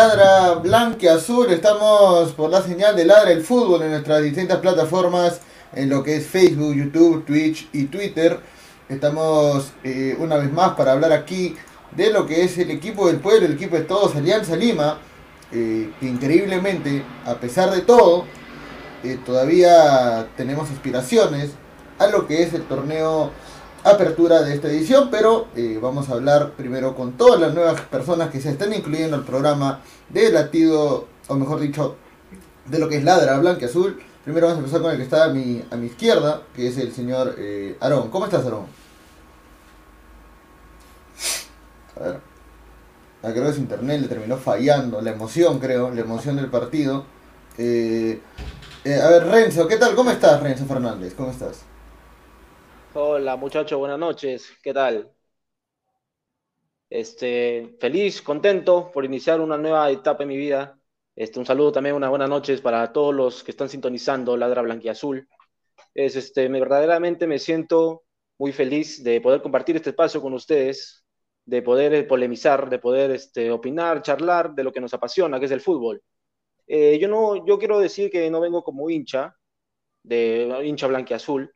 Ladra Blanque Azul? Estamos por la señal de Ladra el Fútbol en nuestras distintas plataformas, en lo que es Facebook, YouTube, Twitch y Twitter. Estamos eh, una vez más para hablar aquí de lo que es el equipo del pueblo, el equipo de todos, Alianza Lima, eh, que increíblemente, a pesar de todo, eh, todavía tenemos aspiraciones a lo que es el torneo apertura de esta edición, pero eh, vamos a hablar primero con todas las nuevas personas que se están incluyendo al programa de latido, o mejor dicho, de lo que es ladra blanca azul. Primero vamos a empezar con el que está a mi, a mi izquierda, que es el señor eh, Aarón. ¿Cómo estás, Aarón? A ver. Ah, creo que su internet le terminó fallando, la emoción creo, la emoción del partido. Eh, a ver, Renzo, ¿qué tal? ¿Cómo estás, Renzo Fernández? ¿Cómo estás? Hola muchachos, buenas noches, ¿qué tal? Este, feliz, contento por iniciar una nueva etapa en mi vida. Este, un saludo también, unas buenas noches para todos los que están sintonizando Ladra Blanquiazul. Es, este, me, verdaderamente me siento muy feliz de poder compartir este espacio con ustedes, de poder eh, polemizar, de poder este, opinar, charlar de lo que nos apasiona, que es el fútbol. Eh, yo, no, yo quiero decir que no vengo como hincha, de hincha blanquiazul,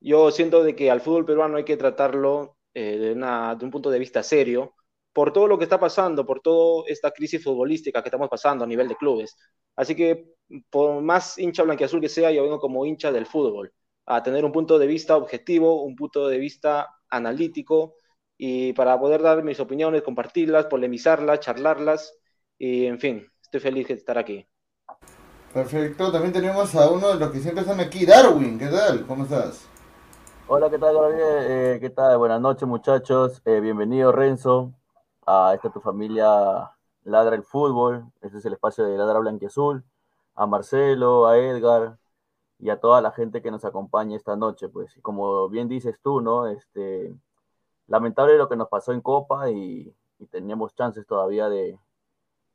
yo siento de que al fútbol peruano hay que tratarlo eh, de, de, un punto de vista serio, por todo lo que está pasando, por toda esta crisis futbolística que estamos pasando a nivel de clubes. Así que, por más hincha blanquiazul que sea, yo vengo como hincha del fútbol, a tener un punto de vista objetivo, un punto de vista analítico, y para poder dar mis opiniones, compartirlas, polemizarlas, charlarlas, y en fin, estoy feliz de estar aquí. Perfecto, también tenemos a uno de los que siempre están aquí, Darwin, ¿qué tal? ¿Cómo estás? Hola, ¿qué tal, Gabriel? Eh, ¿Qué tal? Buenas noches, muchachos. Eh, bienvenido, Renzo, a esta tu familia Ladra el Fútbol. Este es el espacio de Ladra Blanquiazul. A Marcelo, a Edgar y a toda la gente que nos acompaña esta noche. Pues, como bien dices tú, ¿no? Este, lamentable lo que nos pasó en Copa y, teníamos chances todavía de,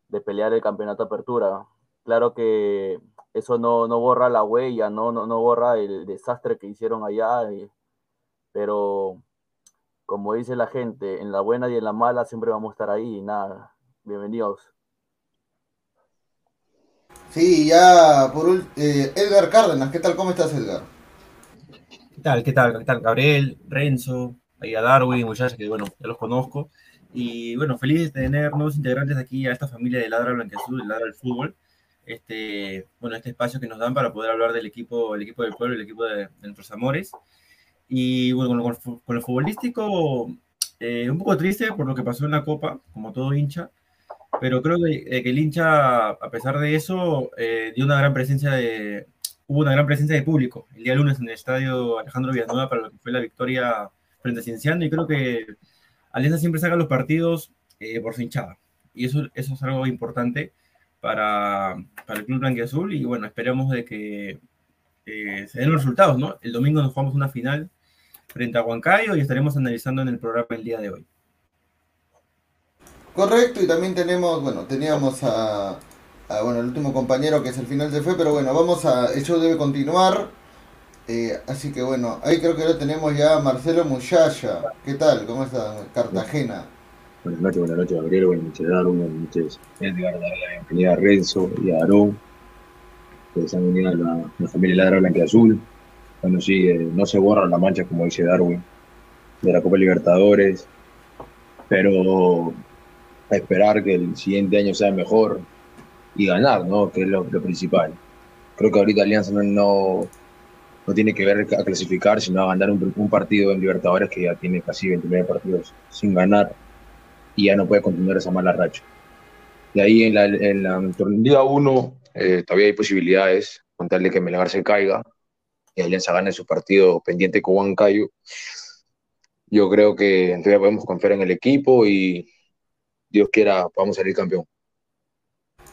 de pelear el campeonato apertura Claro que eso no, borra la huella, no, no, no, borra el desastre que hicieron allá, pero como dice la gente, en la buena y en la mala siempre vamos a estar ahí. Nada, bienvenidos. Sí, ya por eh, Edgar Cárdenas, ¿qué tal? ¿Cómo estás, Edgar? ¿Qué tal? ¿Qué tal? ¿Qué tal? Gabriel, Renzo, ahí a Darwin, muchachos que bueno, ya los conozco. Y bueno, feliz de tener nuevos integrantes aquí a esta familia de Ladra Blanqueazul, de Ladra del Fútbol este, bueno, este espacio que nos dan para poder hablar del equipo, el equipo del pueblo, el equipo de, nuestros amores. Y bueno, con, con lo futbolístico, eh, un poco triste por lo que pasó en la Copa, como todo hincha, pero creo que, eh, que el hincha, a pesar de eso, eh, dio una gran presencia de, hubo una gran presencia de público el día lunes en el estadio Alejandro Villanueva para lo que fue la victoria frente a Cienciano y creo que Alianza siempre saca los partidos por su hinchada y eso, eso es algo importante para, para el Club Blanquiazul y bueno, esperemos de que eh, se den los resultados, ¿no? El domingo nos jugamos una final frente a Huancayo y estaremos analizando en el programa el día de hoy. Correcto, y también tenemos, bueno, teníamos a, bueno, el último compañero que es el final se fue, pero bueno, vamos a, el show debe continuar. Eh, así que bueno, ahí creo que ahora tenemos ya a Marcelo Muchaya. ¿Qué tal? ¿Cómo está? Cartagena. Buenas noches, buenas noches Gabriel, buenas noches Darwin, buenas noches Edgar, la bienvenida a Renzo y a Aarón, que se han unido a la, familia Ladra Blanca y Azul. Bueno, sí, eh, no se borran las manchas, como dice Darwin, de la Copa Libertadores, pero esperar que el siguiente año sea mejor y ganar, ¿no? Que es lo, principal. Creo que ahorita Alianza no, no, tiene que ver a clasificar, sino a ganar un, partido en Libertadores que ya tiene casi 29 partidos sin ganar y ya no puede continuar esa mala racha. De ahí en la, en la Liga 1 eh, todavía hay posibilidades, contarle que Melgar se caiga y Alianza gane su partido pendiente con Huancayo. Yo creo que todavía podemos confiar en el equipo y Dios quiera, podamos salir campeón.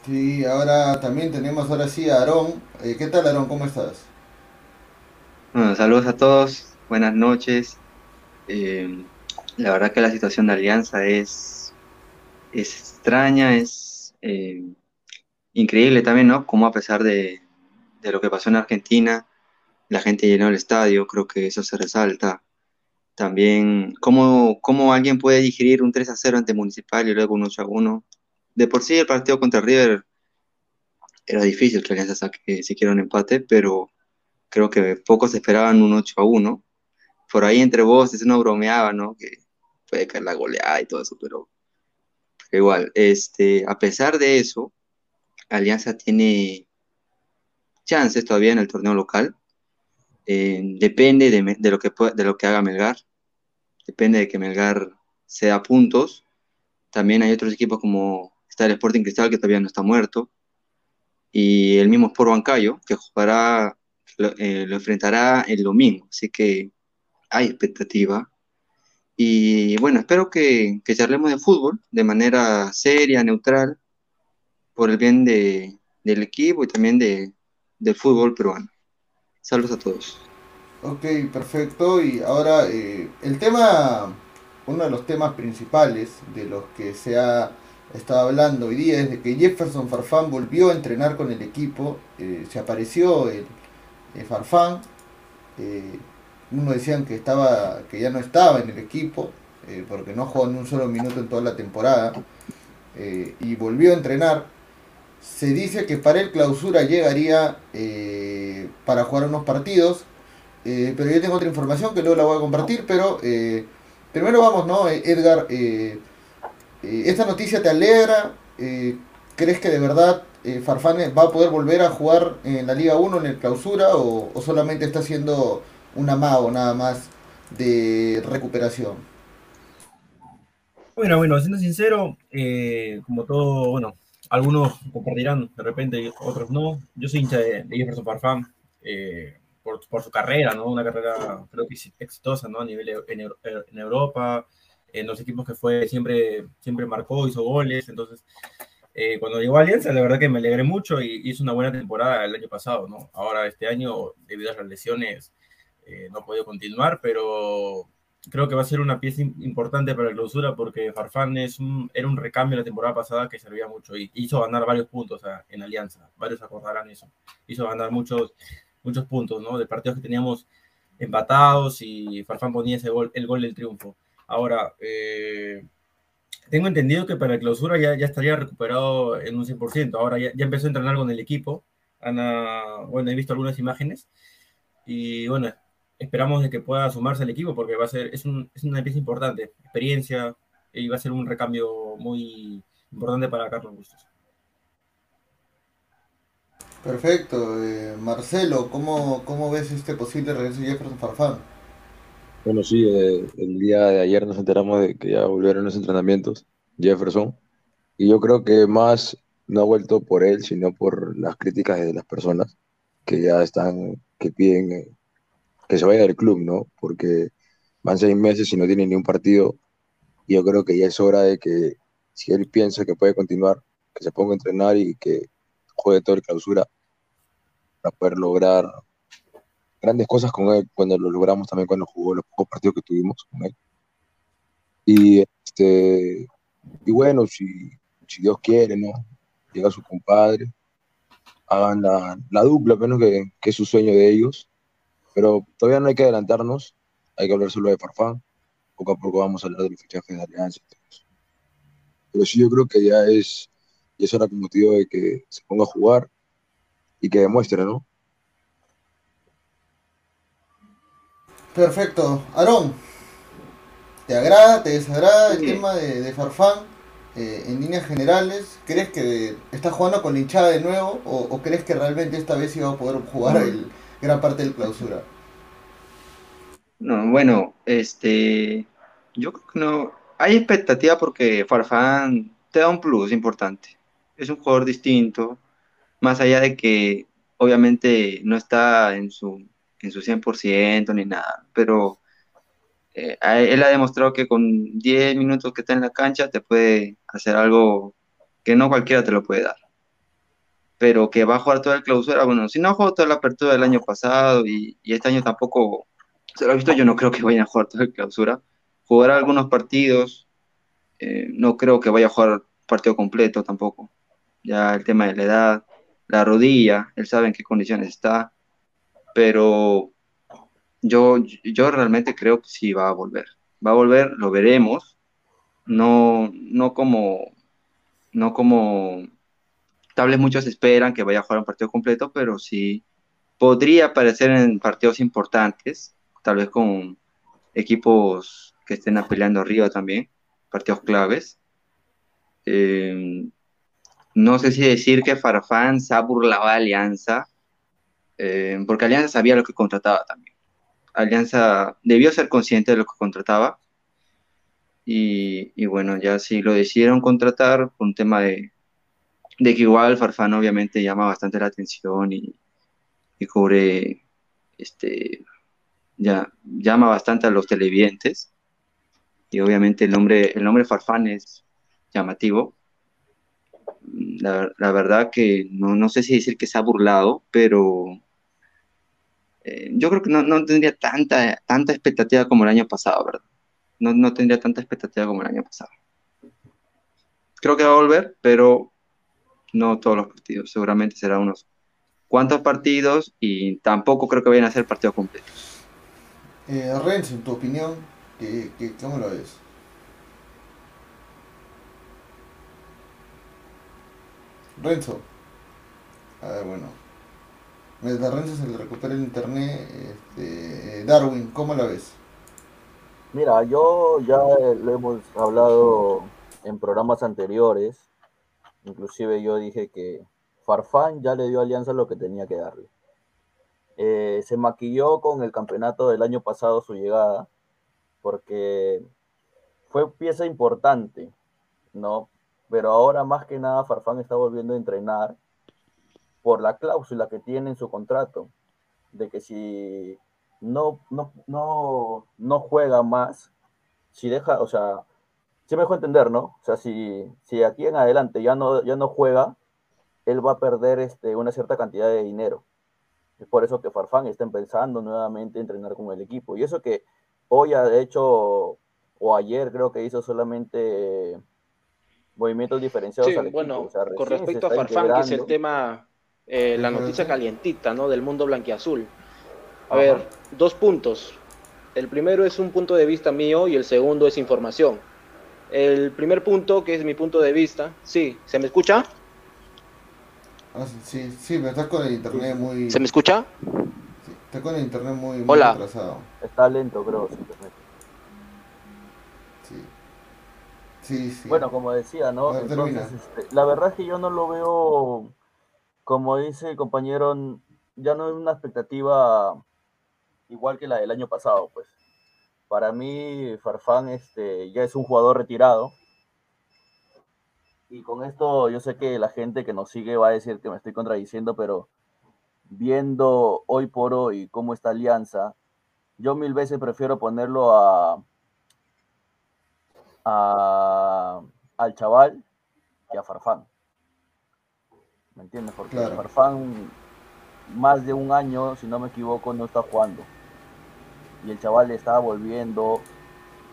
Sí, ahora también tenemos ahora sí a Aarón. Eh, ¿Qué tal Aarón? ¿Cómo estás? Bueno, saludos a todos, buenas noches. Eh, la verdad que la situación de Alianza es, es extraña, es eh, increíble también, ¿no? Como a pesar de, lo que pasó en Argentina, la gente llenó el estadio, creo que eso se resalta. También, ¿cómo, cómo alguien puede digerir un 3 a 0 ante Municipal y luego un 8 a 1? De por sí el partido contra River era difícil que Alianza saque siquiera un empate, pero creo que pocos esperaban un 8 a 1. Por ahí entre voces uno bromeaba, ¿no? Que puede caer la goleada y todo eso, pero, igual, este, a pesar de eso, Alianza tiene chances todavía en el torneo local. Eh, depende de, lo que de lo que haga Melgar. Depende de que Melgar sea puntos. También hay otros equipos como está el Sporting Cristal que todavía no está muerto. Y el mismo Sport Bancayo que jugará, lo, eh, lo enfrentará el domingo. Así que hay expectativa. Y bueno, espero que, que charlemos de fútbol de manera seria, neutral, por el bien de, del equipo y también de, del fútbol peruano. Saludos a todos. Ok, perfecto. Y ahora eh, el tema, uno de los temas principales de los que se ha estado hablando hoy día es de que Jefferson Farfán volvió a entrenar con el equipo. Eh, se apareció el, el Farfán. Eh, uno decían que estaba que ya no estaba en el equipo eh, porque no jugó ni un solo minuto en toda la temporada y volvió a entrenar se dice que para el clausura llegaría eh, para jugar unos partidos pero yo tengo otra información que luego la voy a compartir pero primero vamos no Edgar Eh, ¿Esta noticia te alegra? Eh, ¿Crees que de verdad eh, Farfán va a poder volver a jugar en la Liga 1 en el clausura o, o solamente está haciendo un amago nada más de recuperación? Bueno, bueno, siendo sincero, eh, como todo, bueno, algunos compartirán de repente otros no. Yo soy hincha de, Jefferson Farfán eh, por, por su carrera, ¿no? Una carrera creo que exitosa, ¿no? A nivel en, Eu- en Europa, en los equipos que fue, siempre, siempre marcó, hizo goles. Entonces, eh, cuando llegó a Alianza, la verdad que me alegré mucho y hizo una buena temporada el año pasado, ¿no? Ahora, este año, debido a las lesiones, eh, no ha podido continuar, pero creo que va a ser una pieza im- importante para la clausura porque Farfán es un, era un recambio la temporada pasada que servía mucho y hizo ganar varios puntos a- en Alianza. Varios acordarán eso. Hizo ganar muchos, muchos puntos, ¿no? De partidos que teníamos empatados y Farfán ponía ese gol, el gol del triunfo. Ahora, eh, tengo entendido que para la clausura ya, ya estaría recuperado en un 100%. Ahora ya, ya empezó a entrenar con el equipo. Ana, bueno, he visto algunas imágenes y bueno, esperamos de que pueda sumarse al equipo porque va a ser, es, un, es una pieza importante, experiencia y va a ser un recambio muy importante para Carlos Bustos. Perfecto. eh, Marcelo, ¿cómo, ¿cómo ves este posible regreso de Jefferson Farfán? Bueno, sí, eh, el día de ayer nos enteramos de que ya volvieron los entrenamientos, Jefferson, y yo creo que más no ha vuelto por él, sino por las críticas de las personas que ya están, que piden eh, que se vaya del club, ¿no? Porque van seis meses y no tiene ni un partido, y yo creo que ya es hora de que, si él piensa que puede continuar, que se ponga a entrenar y que juegue todo el clausura para poder lograr grandes cosas con él cuando lo logramos también cuando jugó los pocos partidos que tuvimos con él. Y, este, y bueno, si, si Dios quiere, ¿no? Llega su compadre, hagan la, la dupla, menos que, que es su sueño de ellos. Pero todavía no hay que adelantarnos, hay que hablar solo de Farfán. Poco a poco vamos a hablar de los fichajes de Alianza y todo eso. Pero sí, yo creo que ya es, ya es hora, como te digo, de que se ponga a jugar y que demuestre, ¿no? Perfecto. Aarón, ¿te agrada, te desagrada el tema de, de Farfán eh, en líneas generales? ¿Crees que está jugando con la hinchada de nuevo o, o crees que realmente esta vez iba a poder jugar el, gran parte del clausura? No, bueno, este, yo creo que no. Hay expectativa porque Farfán te da un plus importante. Es un jugador distinto, más allá de que obviamente no está en su, en su 100% ni nada, pero eh, él ha demostrado que con 10 minutos que está en la cancha te puede hacer algo que no cualquiera te lo puede dar. Pero que va a jugar toda la clausura, bueno, si no jugado toda la apertura del año pasado y, este año tampoco se lo ha visto, yo no creo que vayan a jugar toda la clausura. Jugará algunos partidos, eh, no creo que vaya a jugar partido completo tampoco. Ya el tema de la edad, la rodilla, él sabe en qué condiciones está, pero yo, yo realmente creo que sí va a volver. Va a volver, lo veremos, no, no como, no como tal vez muchos esperan que vaya a jugar un partido completo, pero sí podría aparecer en partidos importantes, tal vez con equipos que estén peleando arriba también, partidos claves. Eh, no sé si decir que Farfán se ha burlado de Alianza, eh, porque Alianza sabía lo que contrataba también. Alianza debió ser consciente de lo que contrataba. Y, y bueno, ya si lo decidieron contratar por un tema de, de que igual Farfán obviamente llama bastante la atención y, y cubre, este, ya, llama bastante a los televidentes. Y obviamente el nombre, el nombre Farfán es llamativo. La, la verdad que no, no sé si decir que se ha burlado, pero eh, yo creo que no, no tendría tanta, tanta expectativa como el año pasado, ¿verdad? No, no tendría tanta expectativa como el año pasado. Creo que va a volver, pero no todos los partidos. Seguramente será unos cuantos partidos y tampoco creo que vayan a ser partidos completos. Eh, Renzo, en tu opinión, ¿qué, qué, ¿cómo lo ves? Renzo. A ver, bueno. Mientras Renzo se le recupera el internet, este, Darwin, ¿cómo la ves? Mira, yo ya lo hemos hablado en programas anteriores, inclusive yo dije que Farfán ya le dio Alianza lo que tenía que darle. Eh, se maquilló con el campeonato del año pasado su llegada, porque fue pieza importante, ¿no? Pero ahora más que nada Farfán está volviendo a entrenar por la cláusula que tiene en su contrato, de que si no, no, no, no juega más, si deja, o sea, se me dejó entender, ¿no? O sea, si, si aquí en adelante ya no, ya no juega, él va a perder este, una cierta cantidad de dinero. Es por eso que Farfán está empezando nuevamente a entrenar con el equipo. Y eso que hoy ha hecho, o ayer creo que hizo solamente movimientos diferenciados sí, al equipo. Bueno, O sea, con respecto a Farfán, que es el tema, eh, la noticia calientita, ¿no? Del mundo blanquiazul. A Ajá. ver, dos puntos. El primero es un punto de vista mío y el segundo es información. El primer punto, que es mi punto de vista, sí, ¿se me escucha? Ah, sí, sí, pero estás con el internet muy... ¿Se me escucha? sí, estás con el internet muy, muy Hola. Está lento, creo, su internet. Sí. Sí, sí. Bueno, como decía, ¿no? Ver, Entonces, este, la verdad es que yo no lo veo, como dice el compañero, ya no es una expectativa igual que la del año pasado, pues. Para mí, Farfán este, ya es un jugador retirado. Y con esto yo sé que la gente que nos sigue va a decir que me estoy contradiciendo, pero viendo hoy por hoy cómo está Alianza, yo mil veces prefiero ponerlo a, a- al chaval que a Farfán. ¿Me entiendes? Porque Claro. Farfán más de un año, si no me equivoco, no está jugando. Y el chaval le está volviendo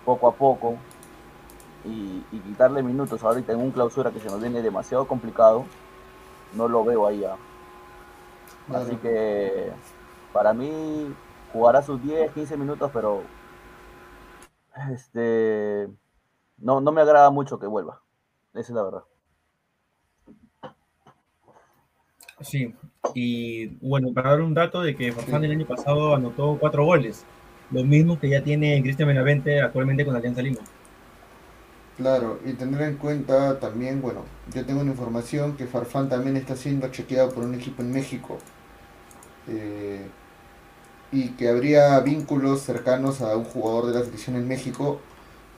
poco a poco. Y, y quitarle minutos ahorita en un clausura que se nos viene demasiado complicado, no lo veo ahí ya. Así que para mí jugará sus 10, 15 minutos, pero este no, no me agrada mucho que vuelva. Esa es la verdad. Sí, y bueno, para dar un dato de que Farfán el año pasado anotó cuatro goles, los mismos que ya tiene Cristian Benavente actualmente con Alianza Lima. Claro, y tener en cuenta también, bueno, yo tengo una información que Farfán también está siendo chequeado por un equipo en México eh, y que habría vínculos cercanos a un jugador de la selección en México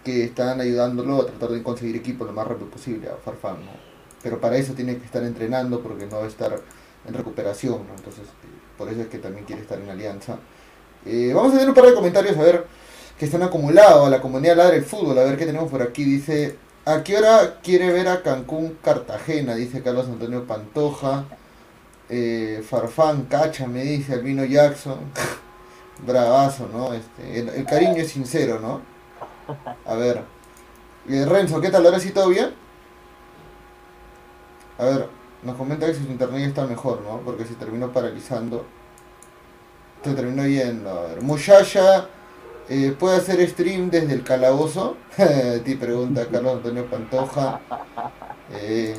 que están ayudándolo a tratar de conseguir equipo lo más rápido posible a Farfán, ¿no? Pero para eso tiene que estar entrenando porque no va a estar en recuperación, ¿no? Entonces, por eso es que también quiere estar en Alianza. Eh, vamos a tener un par de comentarios, a ver, que están acumulados a la comunidad Ladra el Fútbol. A ver qué tenemos por aquí. Dice, ¿a qué hora quiere ver a Cancún, Cartagena? Dice Carlos Antonio Pantoja. Eh, Farfán, Cacha, me dice Albino Jackson. Bravazo, ¿no? Este, el, cariño es sincero, ¿no? A ver. Eh, Renzo, ¿qué tal? ¿Ahora sí todo bien? A ver, nos comenta que su internet está mejor, ¿no? Porque se terminó paralizando. Se terminó yendo. A ver, Mushasha, eh, ¿puede hacer stream desde el calabozo? Te pregunta Carlos Antonio Pantoja. Eh,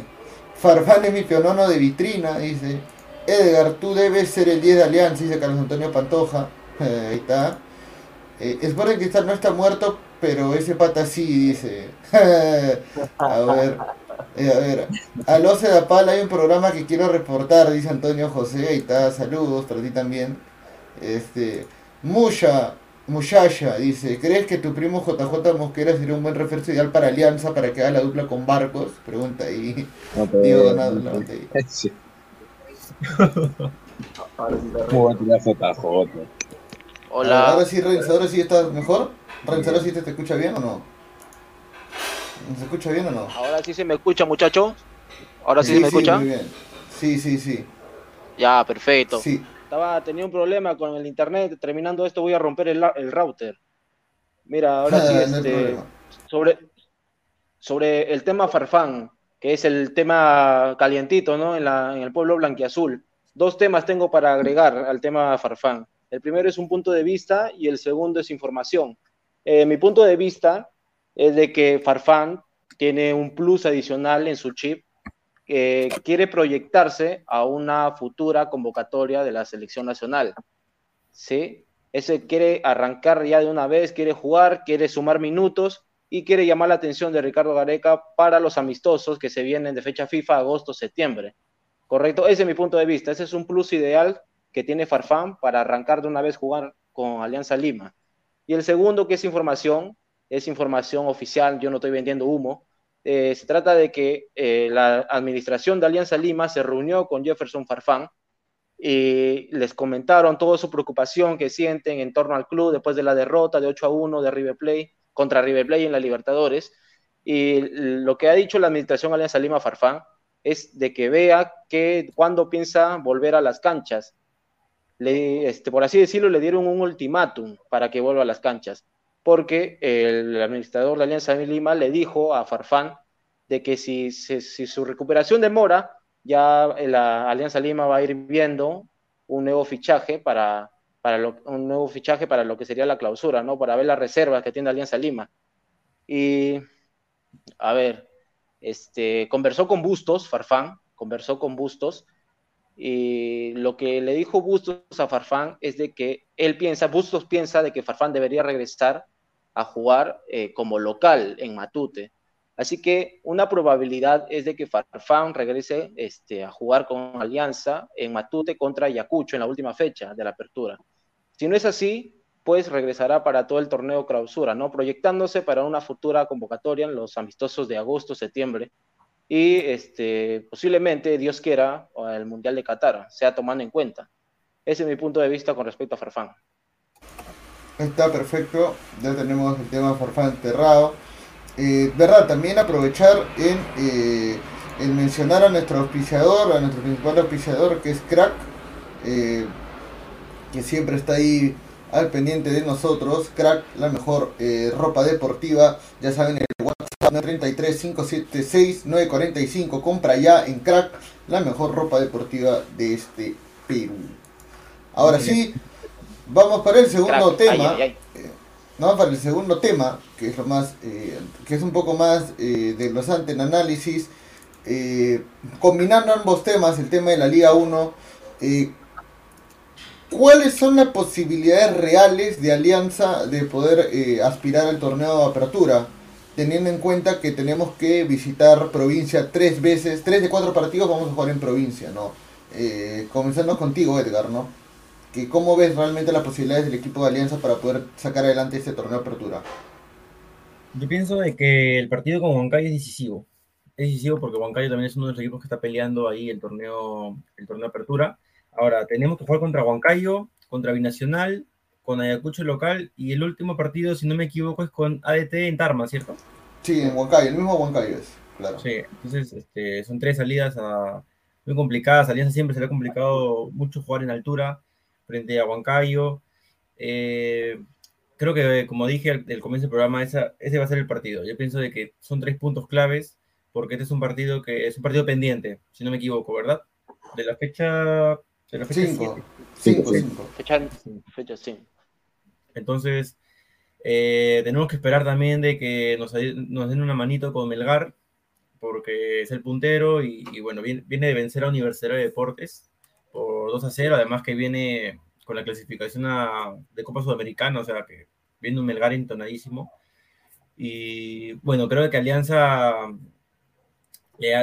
Farfán es mi pionono de vitrina, dice. Edgar, tú debes ser el 10 de Alianza, dice Carlos Antonio Pantoja. ahí está. Eh, Sporting Cristal no está muerto, pero ese pata sí, dice. a ver. eh, a ver, al Oce de Pal hay un programa que quiero reportar, dice Antonio José, ahí está, saludos para ti también. Este, Musha, Mushasha, dice, ¿crees que tu primo JJ Mosquera sería un buen refuerzo ideal para Alianza para que haga la dupla con Barcos? Pregunta ahí. No, pero- Diego Donado, levanta ahí. Sí. Ahora sí está ¿Cómo va a tirar JJ? Hola. Ahora sí, Renzo, ahora sí estás mejor. Renzo, ahora sí te, te escucha bien o no? ¿Se escucha bien o no? Ahora sí se me escucha, muchacho. Ahora sí, se me sí, escucha. muy bien. Sí, sí, sí. Ya, perfecto. Sí. Estaba, tenía un problema con el internet. Terminando esto, voy a romper el, el router. Mira, ahora sí, este, sobre, sobre el tema Farfán, que es el tema calientito, ¿no? En, la, en el pueblo blanquiazul. Dos temas tengo para agregar al tema Farfán. El primero es un punto de vista y el segundo es información. Eh, mi punto de vista es de que Farfán tiene un plus adicional en su chip quiere proyectarse a una futura convocatoria de la selección nacional. ¿Sí? Ese quiere arrancar ya de una vez, quiere jugar, quiere sumar minutos y quiere llamar la atención de Ricardo Gareca para los amistosos que se vienen de fecha FIFA agosto-septiembre. Correcto, ese es mi punto de vista. Ese es un plus ideal que tiene Farfán para arrancar de una vez jugar con Alianza Lima. Y el segundo, que es información, es información oficial, yo no estoy vendiendo humo. Eh, se trata de que eh, la administración de Alianza Lima se reunió con Jefferson Farfán y les comentaron toda su preocupación que sienten en torno al club después de la derrota de 8 a 1 de River Plate contra River Plate en la Libertadores. Y lo que ha dicho la administración Alianza Lima Farfán es de que vea que cuando piensa volver a las canchas. Este, por así decirlo, le dieron un ultimátum para que vuelva a las canchas, porque el administrador de Alianza Lima le dijo a Farfán de que si, su recuperación demora, ya la Alianza Lima va a ir viendo un nuevo fichaje para, para un nuevo fichaje para lo que sería la clausura, ¿no? Para ver las reservas que tiene Alianza Lima. Y, a ver, este, conversó con Bustos, Farfán, conversó con Bustos, y lo que le dijo Bustos a Farfán es de que él piensa, Bustos piensa de que Farfán debería regresar a jugar eh, como local en Matute. Así que una probabilidad es de que Farfán regrese este, a jugar con Alianza en Matute contra Ayacucho en la última fecha de la apertura. Si no es así, pues regresará para todo el torneo clausura, ¿no? Proyectándose para una futura convocatoria en los amistosos de agosto, septiembre. Y este, posiblemente, Dios quiera, el Mundial de Qatar sea tomando en cuenta. Ese es mi punto de vista con respecto a Farfán. Está perfecto, ya tenemos el tema Farfán enterrado. Eh, verdad, también aprovechar en, eh, en, mencionar a nuestro auspiciador, a nuestro principal auspiciador que es Crack. Eh, que siempre está ahí al pendiente de nosotros. Crack, la mejor ropa deportiva. Ya saben, el WhatsApp 33 576 945. Compra ya en Crack, la mejor ropa deportiva de este Perú. Ahora sí, vamos para el segundo tema. Eh, vamos para el segundo tema, que es lo más, eh, que es un poco más desglosante en análisis. combinando ambos temas, el tema de la Liga 1, ¿Cuáles son las posibilidades reales de Alianza de poder eh, aspirar al torneo de apertura? Teniendo en cuenta que tenemos que visitar provincia tres veces, tres de cuatro partidos vamos a jugar en provincia, ¿no? Eh, comenzando contigo, Edgar, ¿no? Que ¿Cómo ves realmente las posibilidades del equipo de Alianza para poder sacar adelante este torneo de apertura? Yo pienso de que el partido con Huancayo es decisivo. Es decisivo porque Huancayo también es uno de los equipos que está peleando ahí el torneo, el torneo de apertura Ahora, tenemos que jugar contra Huancayo, contra Binacional, con Ayacucho local y el último partido, si no me equivoco, es con ADT en Tarma, ¿cierto? Sí, en Huancayo, el mismo Huancayo es, claro. Sí, entonces este, son tres salidas muy complicadas. Alianza siempre se ha complicado mucho jugar en altura frente a Huancayo. Eh, creo que, como dije al, comienzo del programa, ese va a ser el partido. Yo pienso de que son tres puntos claves porque este es un partido que es un partido pendiente, si no me equivoco, ¿verdad? De la fecha cinco. Fecha, Entonces, eh, tenemos que esperar también de que nos, den una manito con Melgar, porque es el puntero y, bueno, viene, de vencer a Universidad de Deportes por 2 a 0, además que viene con la clasificación de Copa Sudamericana, o sea que viene un Melgar entonadísimo. Y bueno, creo que Alianza le,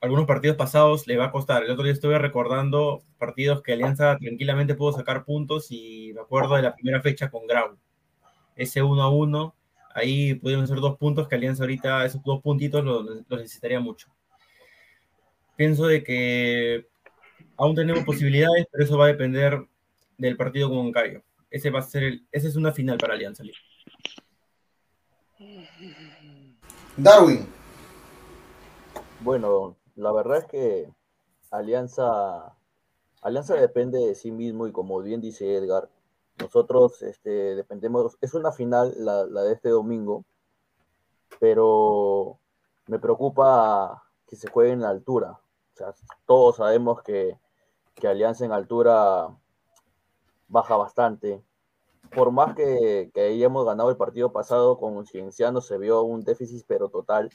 algunos partidos pasados le va a costar. El otro día estuve recordando partidos que Alianza tranquilamente pudo sacar puntos y me acuerdo de la primera fecha con Grau. Ese 1 a 1, ahí pudieron ser dos puntos que Alianza ahorita, esos dos puntitos los lo necesitaría mucho. Pienso de que aún tenemos posibilidades, pero eso va a depender del partido con Cayo. Ese va a ser el, esa es una final para Alianza. Darwin. Bueno, la verdad es que Alianza, Alianza depende de sí mismo y como bien dice Edgar, nosotros este, dependemos, es una final la, de este domingo, pero me preocupa que se juegue en la altura. O sea, todos sabemos que, que Alianza en altura baja bastante. Por más que, que hayamos ganado el partido pasado con Cienciano, se vio un déficit pero total.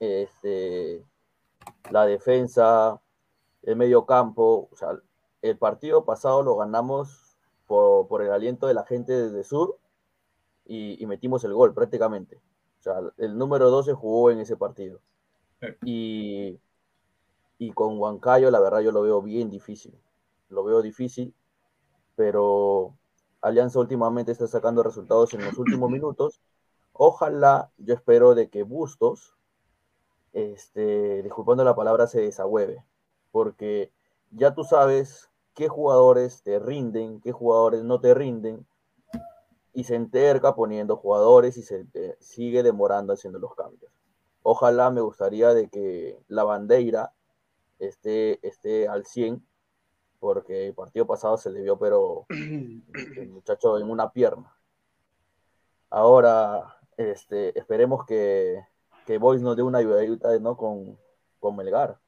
Este, la defensa, el medio campo. O sea, el partido pasado lo ganamos por, el aliento de la gente desde sur y, y metimos el gol prácticamente. O sea, el número 12 jugó en ese partido. Y, y con Huancayo, la verdad, yo lo veo bien difícil. Lo veo difícil, pero Alianza últimamente está sacando resultados en los últimos minutos. Ojalá, yo espero de que Bustos, este, disculpando la palabra, se desahueve, porque ya tú sabes qué jugadores te rinden, qué jugadores no te rinden, y se enterca poniendo jugadores y se eh, sigue demorando haciendo los cambios. Ojalá me gustaría de que la bandera esté, esté al 100, porque el partido pasado se le vio, pero el muchacho en una pierna. Ahora, este, esperemos que, que Boys nos dé una ayudadita ¿no? con, con Melgar,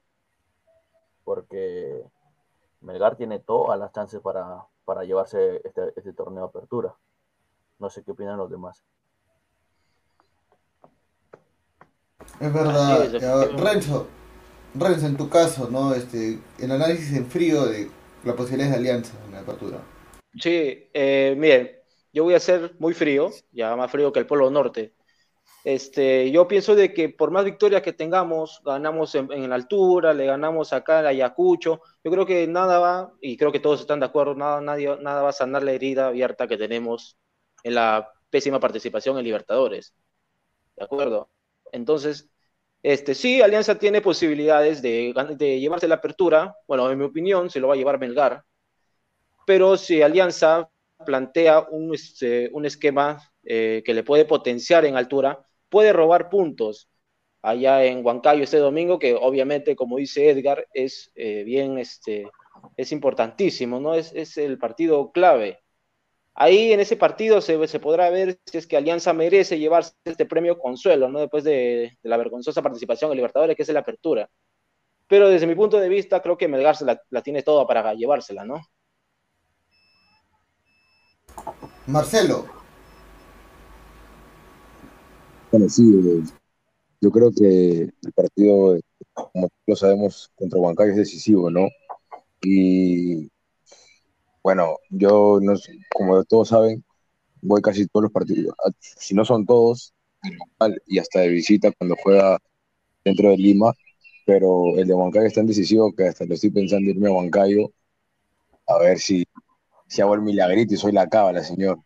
porque Melgar tiene todas las chances para, para llevarse este, este torneo de apertura. No sé qué opinan los demás. Es verdad. Renzo, Renzo, en tu caso, ¿no? Este, el análisis en frío de la posibilidad de alianza en la apertura. Sí, eh, miren, yo voy a ser muy frío, ya más frío que el Polo Norte. Este, yo pienso de que por más victorias que tengamos, ganamos en, en la altura, le ganamos acá en Ayacucho, yo creo que nada va, y creo que todos están de acuerdo, nada, nadie, nada va a sanar la herida abierta que tenemos en la pésima participación en Libertadores. ¿De acuerdo? Entonces, este, sí, Alianza tiene posibilidades de, llevarse la apertura. Bueno, en mi opinión, se lo va a llevar Melgar. Pero si Alianza plantea un, este, esquema eh, que le puede potenciar en altura, puede robar puntos allá en Huancayo este domingo, que obviamente, como dice Edgar, es eh, bien, este, es importantísimo, ¿no? Es el partido clave. Ahí en ese partido se, se, podrá ver si es que Alianza merece llevarse este premio consuelo, ¿no? Después de, de la vergonzosa participación en Libertadores, que es la apertura. Pero desde mi punto de vista, creo que Melgar se la, la tiene toda para llevársela, ¿no? Marcelo. Bueno, sí, eh, yo creo que el partido, como lo sabemos, contra Huancayo es decisivo, ¿no? Y bueno, yo, no, como todos saben, voy casi todos los partidos, si no son todos, y hasta de visita cuando juega dentro de Lima, pero el de Huancayo es tan decisivo que hasta lo estoy pensando irme a Huancayo a ver si, si hago el milagrito y soy la cábala, señor.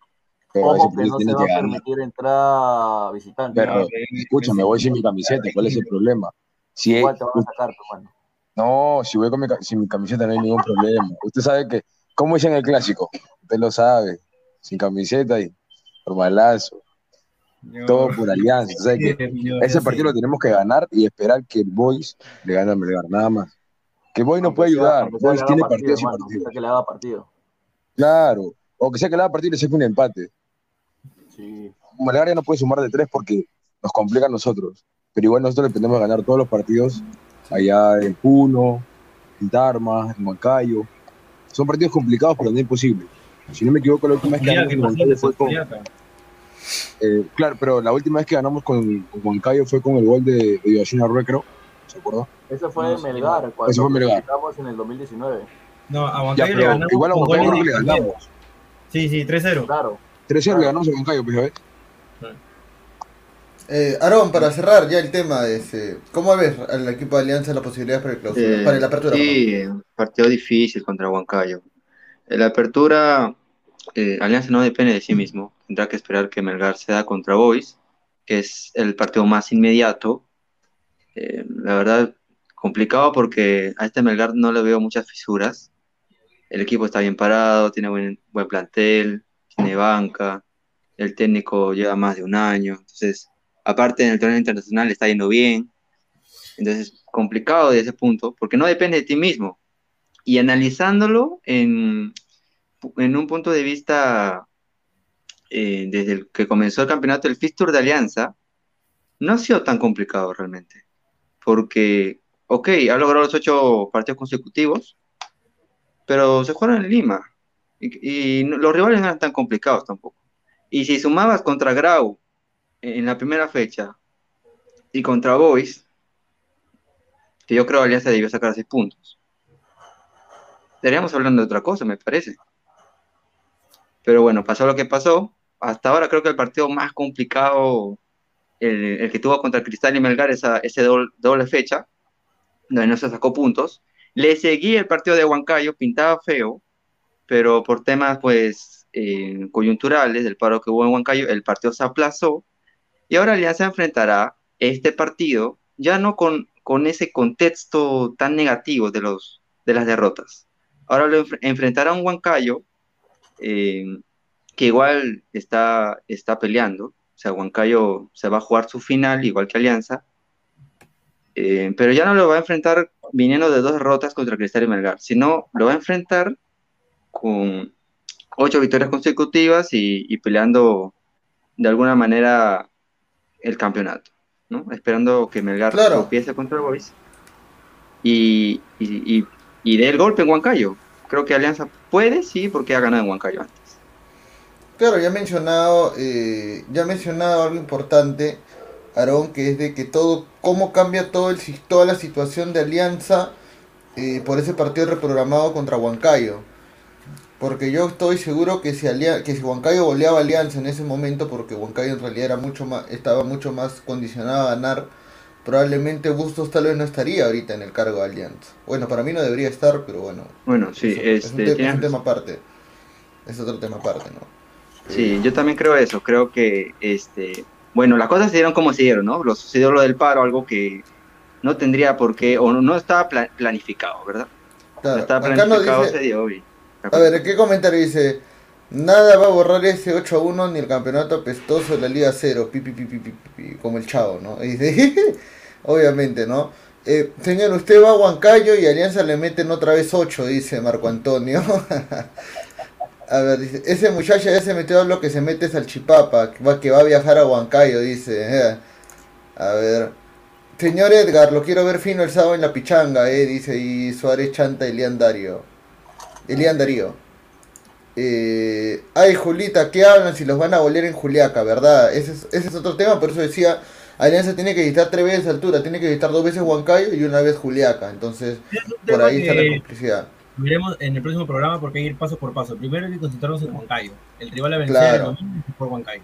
Pero Ojo que no se va a permitir entrar visitante. Pero, ¿no? escucha, me voy sin mi camiseta, ¿cuál es el problema? Si Igual te van a sacar, mano. No, si voy con mi, sin mi camiseta no hay ningún problema. Usted sabe que ¿Cómo dicen el clásico? Usted lo sabe. Sin camiseta y por malazo. No. Todo por alianza. O sea, que ese partido lo tenemos que ganar y esperar que el Boys le gane a Melgar, nada más. Que el Boys no puede ayudar. El Boys tiene partido, sin partido. Que le haga partido. Claro. O que sea que le haga partido y le saque un empate. Sí. Melgar ya no puede sumar de tres porque nos complica a nosotros. Pero igual nosotros dependemos de ganar todos los partidos allá en Puno, en Tarma, en Huancayo son partidos complicados, pero no imposible. Si no me equivoco, la última vez que ganamos con fue con. Eh, claro, pero la última vez que ganamos con, con Huancayo fue con el gol de, Yoshina Ruecro. ¿Se acuerda? Ese fue no, Melgar, cuando Ese fue Melgar. ganamos en el 2019. No, a Huancayo le ganamos. Igual a Huancayo le ganamos. Sí, sí, 3-0. Claro. 3-0 claro. le ganamos a Huancayo, pues, ¿ves? Eh, Aarón, para cerrar ya el tema, ese, ¿cómo ves al equipo de Alianza la posibilidad para el, clausura, eh, para la apertura? Sí, perdón? partido difícil contra Huancayo. La apertura, eh, Alianza no depende de sí mismo. Tendrá que esperar que Melgar se da contra Boys, que es el partido más inmediato. Eh, la verdad, complicado porque a este Melgar no le veo muchas fisuras. El equipo está bien parado, tiene buen, buen plantel, tiene banca, el técnico lleva más de un año. Entonces, aparte en el torneo internacional está yendo bien. Entonces, complicado de ese punto, porque no depende de ti mismo y analizándolo en, en, un punto de vista eh, desde el que comenzó el campeonato, el Fistur de Alianza, no ha sido tan complicado realmente. Porque, ok, ha logrado los ocho partidos consecutivos, pero se jugaron en Lima. Y, y los rivales no eran tan complicados tampoco. Y si sumabas contra Grau en la primera fecha y contra Boys, que yo creo que Alianza debió sacar seis puntos estaríamos hablando de otra cosa, me parece. Pero bueno, pasó lo que pasó. hasta ahora creo que el partido más complicado, el, el que tuvo contra Cristal y Melgar, esa, ese doble, doble fecha, donde no se sacó puntos. Le seguí el partido de Huancayo, pintaba feo, pero por temas pues eh, coyunturales del paro que hubo en Huancayo, el partido se aplazó y ahora Alianza enfrentará este partido ya no con, con ese contexto tan negativo de, los, de las derrotas. Ahora lo enf- enfrentará a un Huancayo eh, que igual está, está peleando. O sea, Huancayo se va a jugar su final, igual que Alianza. Eh, pero ya no lo va a enfrentar viniendo de dos derrotas contra Cristal y Melgar, sino lo va a enfrentar con ocho victorias consecutivas y, y peleando de alguna manera el campeonato, ¿no? Esperando que Melgar Claro. tropiece contra el Boys y, y, y, y dé el golpe en Huancayo. Creo que Alianza puede, sí, porque ha ganado en Huancayo antes. Claro, ya he mencionado, eh, ya he mencionado algo importante, Aarón, que es de que todo, cómo cambia todo el, toda la situación de Alianza eh, por ese partido reprogramado contra Huancayo. Porque yo estoy seguro que si, Alia- que si Huancayo goleaba a Alianza en ese momento, porque Huancayo en realidad era mucho más, estaba mucho más condicionado a ganar, probablemente Bustos tal vez no estaría ahorita en el cargo de Alianza. Bueno, para mí no debería estar, pero bueno. Bueno, sí, es, un este, te- es un tema aparte. Es otro tema aparte, ¿no? Sí, yo también creo eso. Creo que, este, bueno, las cosas se dieron como se dieron, ¿no? Lo sucedió lo del paro, algo que no tendría por qué, o no, estaba pla- planificado, ¿verdad? Claro, No estaba planificado, dice- se dio y- A ver, ¿qué comentario dice? Nada va a borrar ese 8 a 1 ni el campeonato apestoso de la Liga 0, pi, pi, pi, como el chavo, ¿no? Y dice, obviamente, ¿no? Eh, señor, usted va a Huancayo y Alianza le meten otra vez 8, dice Marco Antonio. a ver, dice, ese muchacho ya se metió a lo que se mete salchipapa, que va, que va a viajar a Huancayo, dice. A ver. Señor Edgar, lo quiero ver fino el sábado en la pichanga, eh, dice, y Suárez Chanta Elian Dario. Elian Darío. Eh, ay, Julita, ¿qué hablan si los van a golear en Juliaca, verdad? Ese es, ese es otro tema, por eso decía, Alianza tiene que visitar tres veces altura, tiene que visitar dos veces Huancayo y una vez Juliaca, entonces por ahí está la complicidad. Veremos en el próximo programa porque hay que ir paso por paso. Primero hay que concentrarnos en Huancayo. El rival a vencer Claro. por Huancayo.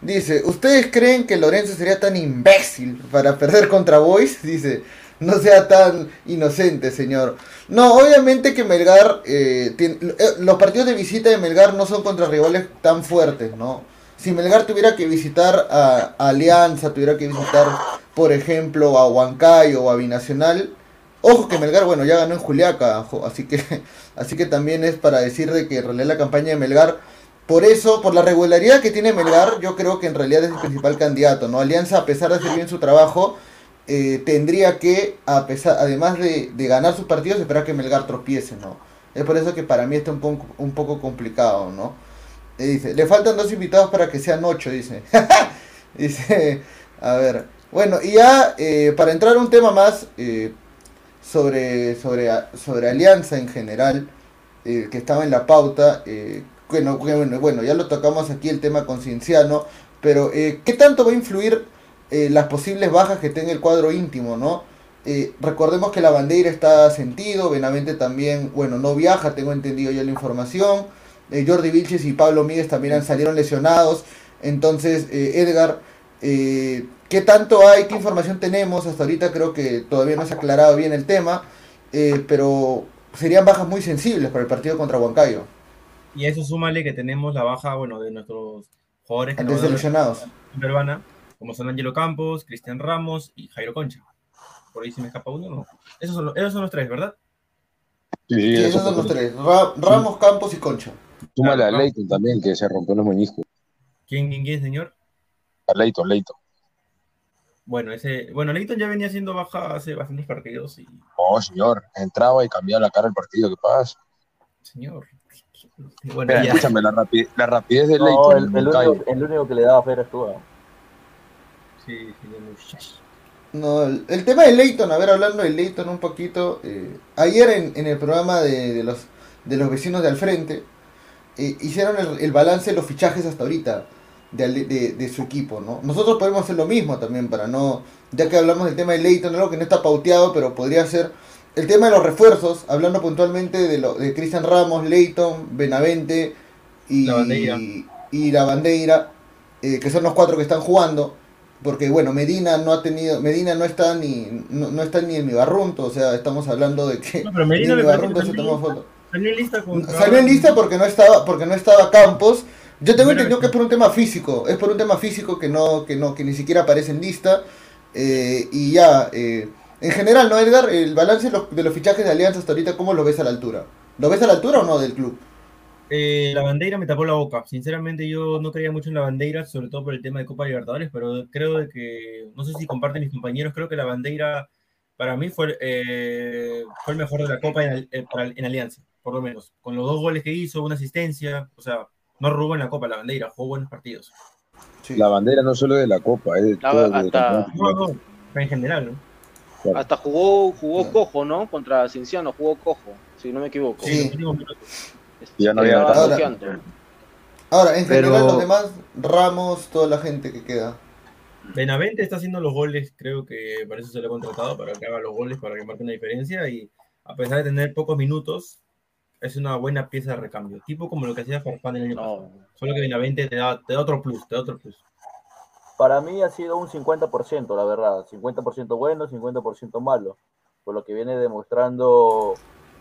Dice, ¿ustedes creen que Lorenzo sería tan imbécil para perder contra Boys? Dice, no sea tan inocente, señor. No, obviamente que Melgar, eh, tiene- eh, los partidos de visita de Melgar no son contra rivales tan fuertes, ¿no? Si Melgar tuviera que visitar a, Alianza, tuviera que visitar, por ejemplo, a Huancayo o a Binacional, ojo que Melgar, bueno, ya ganó en Juliaca, así que, así que también es para decir de que en realidad la campaña de Melgar por eso, por la regularidad que tiene Melgar, yo creo que en realidad es el principal candidato, ¿no? Alianza, a pesar de hacer bien su trabajo, eh, tendría que, además de, ganar sus partidos, esperar que Melgar tropiece, ¿no? Es por eso que para mí está un poco, un poco complicado, ¿no? Eh, dice, le faltan dos invitados para que sean ocho, dice. dice, a ver. Bueno, y ya eh, para entrar a un tema más sobre, sobre, sobre Alianza en general, que estaba en la pauta, bueno, bueno, bueno, ya lo tocamos aquí el tema con Cienciano, pero ¿qué tanto va a influir eh, las posibles bajas que tenga el cuadro íntimo, no? Eh, recordemos que la bandera está sentido, Benavente también, bueno, no viaja, tengo entendido ya la información, eh, Jordi Vilches y Pablo Míguez también han- salieron lesionados, entonces eh, Edgar, eh, ¿qué tanto hay? ¿Qué información tenemos? Hasta ahorita creo que todavía no se ha aclarado bien el tema, eh, pero serían bajas muy sensibles para el partido contra Huancayo. Y a eso súmale que tenemos la baja, bueno, de nuestros jugadores que Antes a- seleccionados. peruana, como son Angelo Campos, Cristian Ramos y Jairo Concha. Por ahí se me escapa uno, ¿no? Esos son los, esos son los tres, ¿verdad? Sí, sí, Sí, eso esos son los tres, Ra- Ramos, Campos y Concha. Súmale a Claro. Leighton también, que se rompió los meniscos. ¿Quién, quién, quién, señor? A Leighton, Leighton. Bueno, ese, bueno, Leighton ya venía siendo baja hace bastantes partidos y, Oh, señor, entraba y cambiaba la cara del partido, ¿qué pasa? señor. Bueno, Espera, ya. escúchame, la, rapi- la rapidez de No, Leighton. el, el único, el único que le daba fe era tú. ¿ah? Sí. No, el, el tema de Leighton, a ver, hablando de Leighton un poquito, eh, ayer en, en el programa de, de los, de los vecinos de al frente, eh, hicieron el, el balance de los fichajes hasta ahorita de, Ale- de, de su equipo, ¿no? Nosotros podemos hacer lo mismo también para no, ya que hablamos del tema de Leighton, algo que no está pauteado, pero podría ser el tema de los refuerzos, hablando puntualmente de, lo, de Cristian Ramos, Leighton, Benavente y, La Bandeira. y la Bandeira, eh, que son los cuatro que están jugando, porque bueno, Medina no ha tenido, Medina no está ni, no, no está ni en mi barrunto, o sea, estamos hablando de que No, pero Medina mi barrunto se tomó foto. Salió en lista contra... Salió en lista porque no estaba, porque no estaba Campos. Yo tengo entendido que es por un tema físico, es por un tema físico que no, que no, que ni siquiera aparece en lista. eh, y ya, eh, en general, ¿no, Edgar? El balance de los, de los fichajes de Alianza hasta ahorita, ¿cómo lo ves a la altura? ¿Lo ves a la altura o no del club? Eh, la bandera me tapó la boca. Sinceramente, yo no creía mucho en la bandera, sobre todo por el tema de Copa Libertadores, pero creo de que, no sé si comparten mis compañeros, creo que la bandera para mí fue, eh, fue el mejor de la Copa en, eh, para- en Alianza, por lo menos. Con los dos goles que hizo, una asistencia, o sea, no robó en la Copa la bandera, jugó buenos partidos. Sí. La bandera no solo de la Copa, es de La- todo hasta-. No, no, en general, ¿no? Hasta jugó, jugó Claro. cojo, ¿no? Contra Cinciano, jugó cojo, si no me equivoco. Sí. los Ya no había Ahora-. Ahora, en Pero- general, los demás, Ramos, toda la gente que queda. Benavente está haciendo los goles, creo que para eso se le ha contratado, para que haga los goles, para que marque una diferencia y a pesar de tener pocos minutos, es una buena pieza de recambio, tipo como lo que hacía Farfán el año pasado. Solo que Benavente te da, te da otro plus, te da otro plus. Para mí ha sido un 50%, la verdad. 50% bueno, 50% malo. Por lo que viene demostrando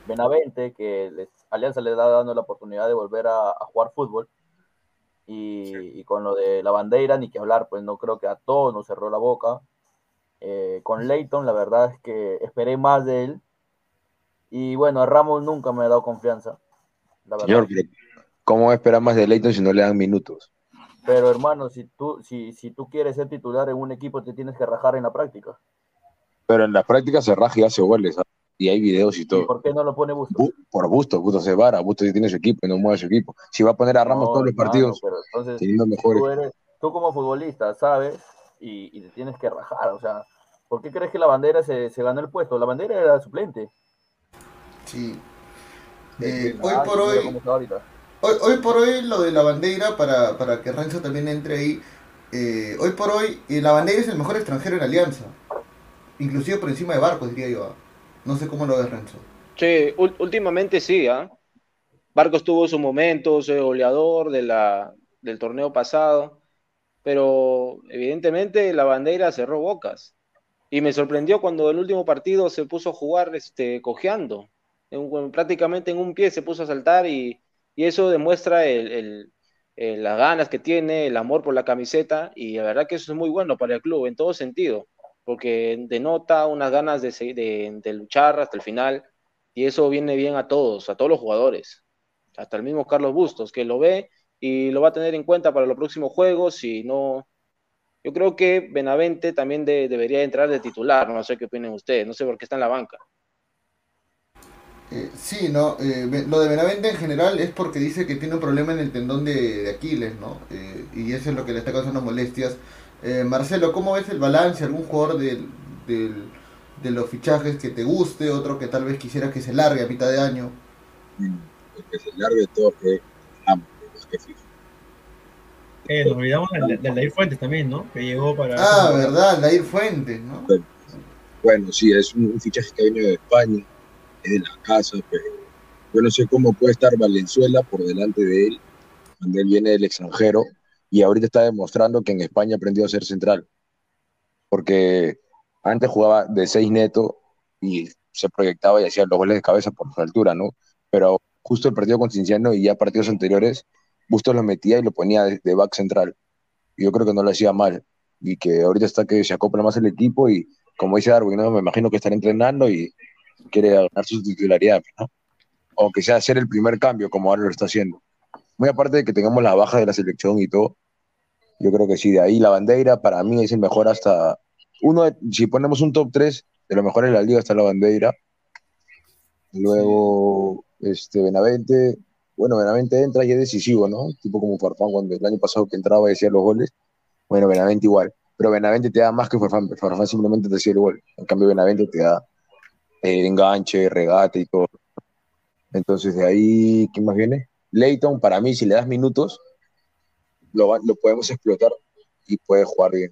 Benavente, que les- Alianza le da dando la oportunidad de volver a, a jugar fútbol. Y, y con lo de la bandera, ni que hablar, pues no creo que a todos nos cerró la boca. Eh, con Leighton, la verdad es que esperé más de él. Y bueno, a Ramos nunca me ha dado confianza. La. Señor, ¿cómo esperar más de Leighton si no le dan minutos? Pero hermano, si tú, si, si tú quieres ser titular en un equipo, te tienes que rajar en la práctica. Pero en la práctica se raja y hace goles. ¿ah? Y hay videos y ¿Y todo. por qué no lo pone Bustos? Bu- Por Busto, Busto se vara, Busto sí tiene su equipo y no mueve su equipo. Si va a poner a Ramos No, todos los partidos, pero entonces, teniendo mejores. tú, eres, tú como futbolista sabes y, y te tienes que rajar. O sea, ¿por qué crees que la bandera se, se ganó el puesto? La bandera era suplente. Sí. Eh, hoy Ah, por hoy. Hoy, hoy por hoy lo de la bandera, para, para que Renzo también entre ahí, eh, hoy por hoy eh, la bandera es el mejor extranjero en Alianza, inclusive por encima de Barcos diría yo. No sé cómo lo ves Renzo. Sí, últimamente sí, ¿ah? Barcos tuvo sus momentos, eh, goleador del torneo pasado, pero evidentemente la bandera cerró bocas. Y me sorprendió cuando el último partido se puso a jugar este, cojeando. En prácticamente en un pie se puso a saltar y, eso demuestra el- las ganas que tiene, el amor por la camiseta y la verdad que eso es muy bueno para el club en todo sentido, porque denota unas ganas de, de- de luchar hasta el final y eso viene bien a todos, a todos los jugadores, hasta el mismo Carlos Bustos, que lo ve y lo va a tener en cuenta para los próximos juegos y no... Yo creo que Benavente también de- debería entrar de titular, no sé qué opinen ustedes, no sé por qué está en la banca. Eh, sí, no, eh, lo de Benavente en general es porque dice que tiene un problema en el tendón de, de Aquiles, ¿no? Eh, y eso es lo que le está causando molestias. Eh, Marcelo, ¿cómo ves el balance? ¿Algún jugador del, del- de los fichajes que te guste? ¿Otro que tal vez quisieras que se largue a mitad de año? El que se largue todo que amo, más que FIFA. Eh, nos olvidamos del de David Fuentes también, ¿no? Que llegó para... Ah, verdad, Lair Fuentes, ¿no? Bueno, sí, es un, un fichaje que ha venido de España, es de la casa, pero yo no sé cómo puede estar Valenzuela por delante de él, cuando él viene del extranjero, y ahorita está demostrando que en España aprendió a ser central, porque antes jugaba de seis neto y se proyectaba y hacía los goles de cabeza por su altura, ¿no? Pero justo el partido con Cinciano y ya partidos anteriores, Bustos lo metía y lo ponía de, de back central. Y yo creo que no lo hacía mal, y que ahorita está que se acopla más el equipo y como dice Darwin, ¿no? me imagino que estará entrenando y quiere ganar su titularidad, ¿no? O que sea hacer el primer cambio, como ahora lo está haciendo. Muy aparte de que tengamos la baja de la selección y todo, yo creo que sí, de ahí la bandera para mí es el mejor hasta. Uno, de- si ponemos un top 3 de los mejores de la liga, está la bandera. Luego, este, Benavente. Bueno, Benavente entra y es decisivo, ¿no? Tipo como Farfán cuando el año pasado que entraba y decía los goles. Bueno, Benavente igual. Pero Benavente te da más que Farfán. Farfán simplemente te hacía el gol. En cambio, Benavente te da eh, enganche, regate y todo. Entonces, de ahí, ¿quién más viene? Leighton, para mí, si le das minutos, lo, podemos explotar y puede jugar bien.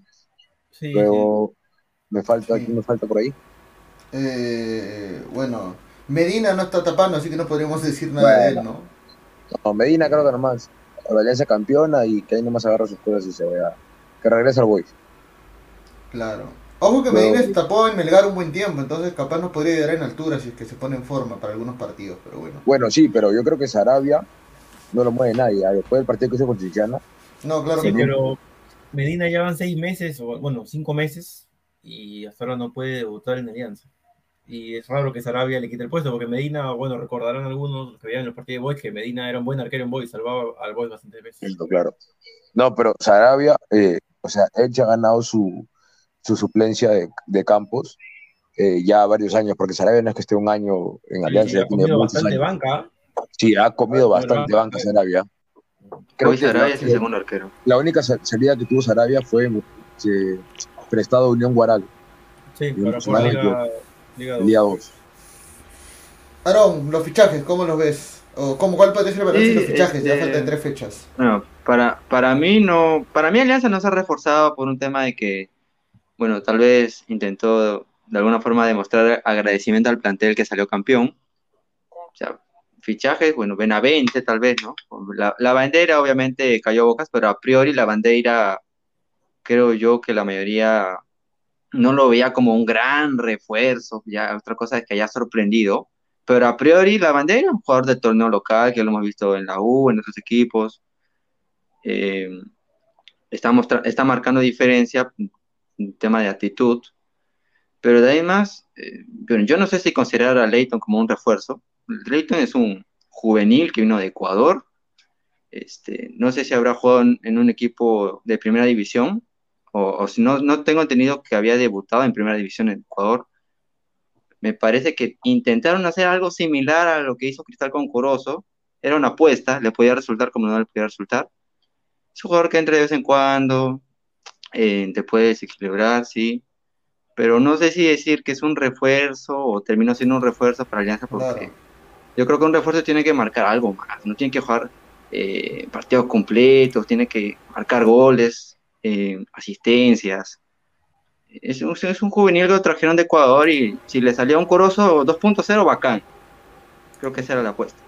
Sí, sí. Luego, me falta, Sí. ¿quién me falta por ahí? Eh, bueno, Medina no está tapando, así que no podríamos decir nada de él. ¿no? No, Medina creo que nomás. la Alianza campeona y que ahí nomás agarra sus cosas y se vea. Que regrese al Boys. Claro. Ojo que Medina se tapó en Melgar un buen tiempo, entonces capaz nos podría llegar en altura si es que se pone en forma para algunos partidos, pero bueno. Bueno, sí, pero yo creo que Sarabia no lo mueve nadie. ah, Después del partido que hizo con Chichana, No, claro Sí, que no. pero Medina ya van seis meses, o bueno, cinco meses, y hasta ahora no puede debutar en Alianza. Y es raro que Sarabia le quite el puesto, porque Medina, bueno, recordarán algunos que veían los partidos de Boys que Medina era un buen arquero en Boys, salvaba al Boys bastantes veces. Claro. No, pero Sarabia, eh, o sea, él ya ha ganado su, su suplencia de, de Campos eh, ya varios años, porque Sarabia no es que esté un año en Alianza, sí, ha tiene comido bastante años. banca. Sí, ha comido Ah, bastante banca Sarabia. Creo Hoy que Sarabia la, es el segundo arquero. la única sa- salida que tuvo Sarabia fue eh, prestado a Unión Guaral, Sí, para Liga, Liga el 2. día 2. Aaron, los fichajes, ¿cómo los ves? ¿O cómo, ¿Cuál puede ser el balance Sí, de los fichajes? Ya este- faltan tres fechas. Bueno, para, para mí no, para mí Alianza no se ha reforzado por un tema de que, bueno, tal vez intentó de alguna forma demostrar agradecimiento al plantel que salió campeón. O sea, fichajes, bueno, Benavente tal vez, ¿no? La, la bandera obviamente cayó bocas, pero a priori la bandera, creo yo que la mayoría no lo veía como un gran refuerzo, ya otra cosa es que haya sorprendido, pero a priori la bandera, un jugador de torneo local, que lo hemos visto en la U, en otros equipos, eh, está, está marcando diferencia en tema de actitud, pero de ahí en más, eh, bueno, yo no sé si considerar a Leighton como un refuerzo. Leighton es un juvenil que vino de Ecuador, este, no sé si habrá jugado en, un equipo de primera división, o, o si no, no tengo entendido que había debutado en primera división en Ecuador. Me parece que intentaron hacer algo similar a lo que hizo Cristal con Corozo. Era una apuesta, le podía resultar como no le podía resultar. Es un jugador que entra de vez en cuando, eh, te puede desequilibrar, sí. Pero no sé si decir que es un refuerzo o terminó siendo un refuerzo para Alianza, porque. Yo creo que un refuerzo tiene que marcar algo más, no tiene que jugar eh, partidos completos, tiene que marcar goles, eh, asistencias. Es un, es un juvenil que lo trajeron de Ecuador y si le salía un corozo 2.0, bacán. Creo que esa era la apuesta.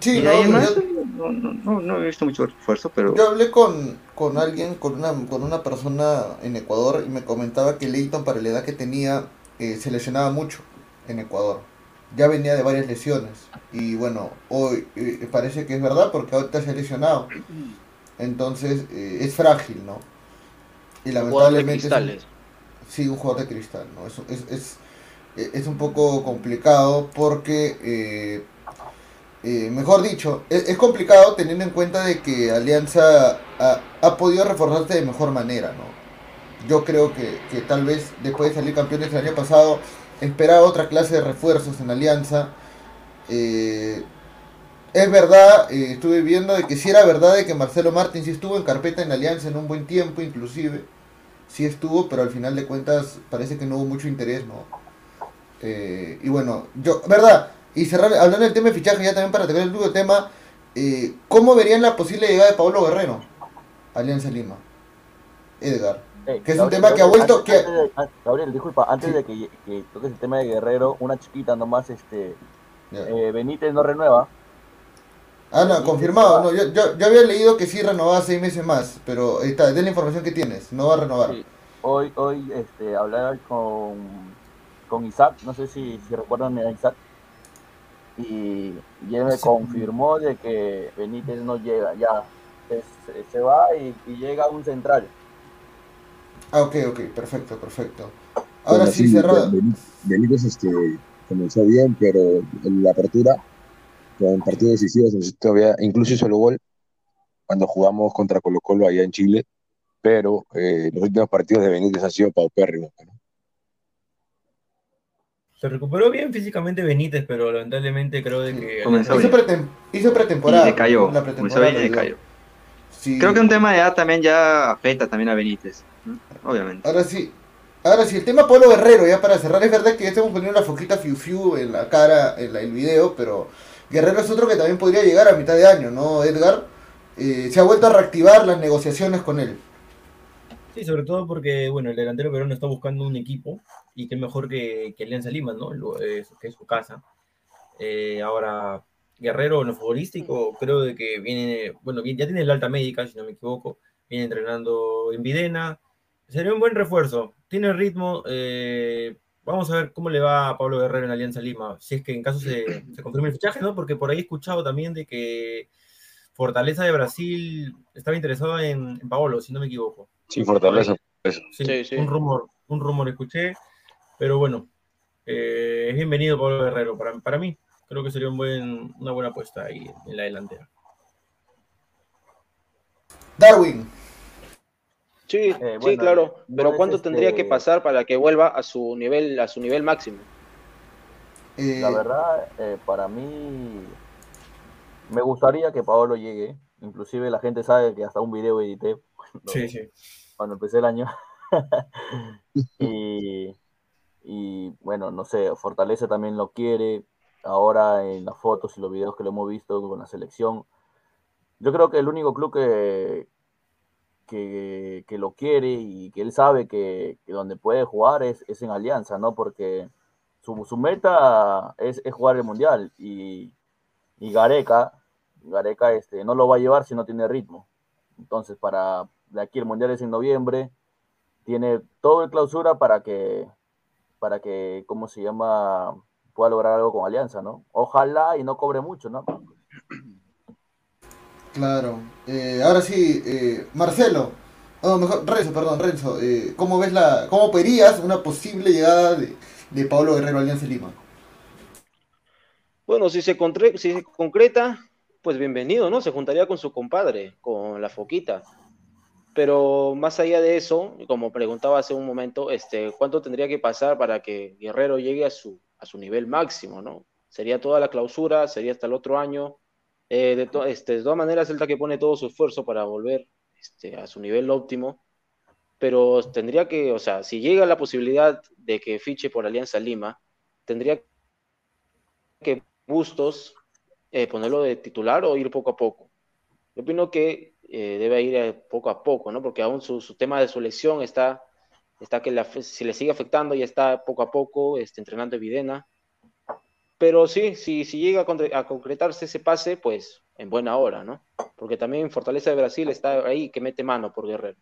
Sí, no, ahí en más, yo- no, no, no, no he visto mucho esfuerzo, pero Yo hablé con, con alguien, con una, con una persona en Ecuador y me comentaba que Leighton para la edad que tenía eh, se lesionaba mucho en Ecuador. Ya venía de varias lesiones y bueno, hoy eh, parece que es verdad porque ahorita se ha lesionado. Entonces eh, es frágil, ¿no? Y de lamentablemente es un-. Sí, un jugador de cristal, ¿no? Es, es, es, es un poco complicado porque, eh, eh, mejor dicho, es, es complicado teniendo en cuenta de que Alianza ha, ha podido reforzarse de mejor manera, ¿no? Yo creo que, que tal vez después de salir campeones el año pasado, esperaba otra clase de refuerzos en Alianza. Eh, es verdad, eh, estuve viendo de que sí era verdad de que Marcelo Martín sí estuvo en carpeta en Alianza en un buen tiempo, inclusive sí estuvo, pero al final de cuentas parece que no hubo mucho interés, ¿no? Eh, y bueno, yo, ¿verdad? Y cerrar, hablando del tema de fichaje, ya también para tener el último tema, eh, ¿cómo verían la posible llegada de Pablo Guerrero Alianza Lima? Edgar. Que es un tema que ha vuelto- antes- que- antes de- Gabriel, disculpa, antes Sí. de que, que toques el tema de Guerrero, una chiquita nomás, este, eh, Benítez no renueva. Ah, no, confirmado. No, yo, yo, yo había leído que sí renovaba seis meses más, pero ahí está, de la información que tienes, no va a renovar. Sí. Hoy, hoy, este, hablaba con, con Isaac, no sé si, si recuerdan a Isaac, y, y él me Sí. confirmó de que Benítez no llega, ya, se, se- se va y, y llega un central. Ah, ok, ok, perfecto, perfecto. Ahora Bueno, sí, cerrado. Benítez- este, comenzó bien, pero en la apertura, en partidos decisivos, todavía, incluso hizo el gol cuando jugamos contra Colo Colo allá en Chile, pero eh, los últimos partidos de Benítez han sido paupérrimos. ¿no? Se recuperó bien físicamente Benítez, pero lamentablemente creo de que... Comenzó Hizo, pretem- hizo pretemporada. y decayó. La Comenzó pretemporada bien y lo decayó. ayudó. Sí. Creo que un tema de edad también ya afecta también a Benítez, ¿no? Obviamente. Ahora sí, ahora sí, el tema Pablo Guerrero, ya para cerrar, es verdad que ya estamos poniendo la foquita fiu fiu en la cara, en la- el video, pero Guerrero es otro que también podría llegar a mitad de año, ¿no, Edgar? Eh, se ha vuelto a reactivar las negociaciones con él. Sí, sobre todo porque, bueno, el delantero peruano está buscando un equipo y qué mejor que, que Alianza Lima, ¿no? Lo- eh, que es su casa. Eh, ahora, Guerrero en lo futbolístico, creo de que viene, bueno, ya tiene el alta médica, si no me equivoco, viene entrenando en Videna, sería un buen refuerzo, tiene ritmo, eh, vamos a ver cómo le va a Pablo Guerrero en Alianza Lima, si es que en caso se, se confirme el fichaje, ¿no? Porque por ahí he escuchado también de que Fortaleza de Brasil estaba interesado en, en Paolo, si no me equivoco. Sí, Fortaleza. Eso. Sí, Sí, sí. Un rumor, un rumor escuché, pero bueno, eh, es bienvenido Pablo Guerrero para, para mí. Creo que sería un buen, una buena apuesta ahí en la delantera. Darwin. Sí, Eh, sí, claro. Pero ¿cuánto este- tendría que pasar para que vuelva a su nivel, a su nivel máximo? eh, La verdad, eh, para mí, me gustaría que Paolo llegue. Inclusive la gente sabe que hasta un video edité cuando, Sí, sí. cuando empecé el año. y, y, bueno, no sé, Fortaleza también lo quiere. Ahora en las fotos y los videos que lo hemos visto con la selección. Yo creo que el único club que, que, que lo quiere y que él sabe que, donde puede jugar es, es en Alianza, ¿no? Porque su, su meta es, es jugar el Mundial y, y Gareca, Gareca este, no lo va a llevar si no tiene ritmo. Entonces, para de aquí el Mundial es en noviembre, tiene todo el clausura para que, para que, ¿cómo se llama? Pueda lograr algo con Alianza, ¿no? Ojalá y no cobre mucho, ¿no? Claro. Eh, ahora sí, eh, Marcelo. Oh, mejor, Renzo, perdón, Renzo. Eh, ¿Cómo ves la, cómo verías una posible llegada de, de Pablo Guerrero a Alianza Lima? Bueno, si se, si se concreta, pues bienvenido, ¿no? Se juntaría con su compadre, con la Foquita. Pero más allá de eso, como preguntaba hace un momento, este, ¿cuánto tendría que pasar para que Guerrero llegue a su, a su nivel máximo, ¿no? ¿Sería toda la clausura? ¿Sería hasta el otro año? Eh, de, to- este, de todas maneras, Celta que pone todo su esfuerzo para volver este, a su nivel óptimo, pero tendría que, o sea, si llega la posibilidad de que fiche por Alianza Lima, tendría que Bustos eh, ponerlo de titular o ir poco a poco. Yo opino que eh, debe ir poco a poco, ¿no? Porque aún su, su tema de su lesión está, está que la- si le sigue afectando, ya está poco a poco este, entrenando en Videna. Pero sí, si, si llega a, concre- a concretarse ese pase, pues en buena hora, ¿no? Porque también Fortaleza de Brasil está ahí que mete mano por Guerrero.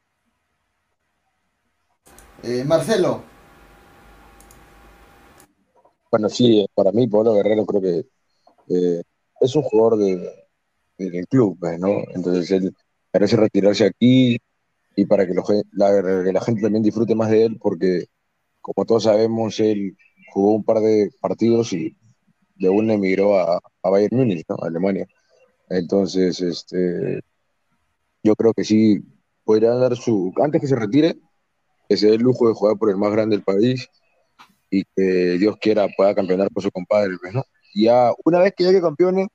Eh, Marcelo. Bueno, sí, para mí, Pablo Guerrero creo que eh, es un jugador de, del club, pues, ¿no? Entonces él merece retirarse aquí y para que, lo la, que la gente también disfrute más de él, porque como todos sabemos, él jugó un par de partidos y de una emigró a, Bayern Múnich, ¿no? A Alemania. Entonces, este, yo creo que sí podría dar su, antes que se retire, que se dé el lujo de jugar por el más grande del país y que Dios quiera pueda campeonar con su compadre, pues, ¿no? Ya una vez que llegue campeones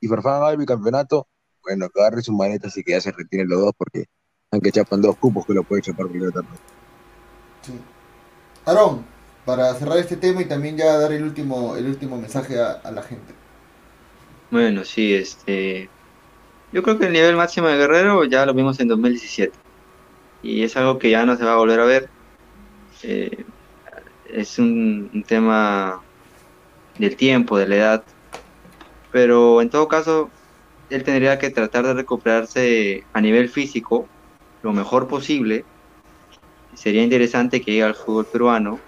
y Farfán haga el bicampeonato, bueno, que agarre sus manetas y que ya se retiren los dos porque aunque chapan dos cupos que lo puede chapar persona. Sí. Aarón, para cerrar este tema y también ya dar el último, el último mensaje a, la gente. Bueno, sí, este. Yo creo que el nivel máximo de Guerrero ya lo vimos en 2017. Y es algo que ya no se va a volver a ver. Eh, es un, un tema del tiempo, de la edad. Pero en todo caso, él tendría que tratar de recuperarse a nivel físico lo mejor posible. Sería interesante que llegue al fútbol peruano.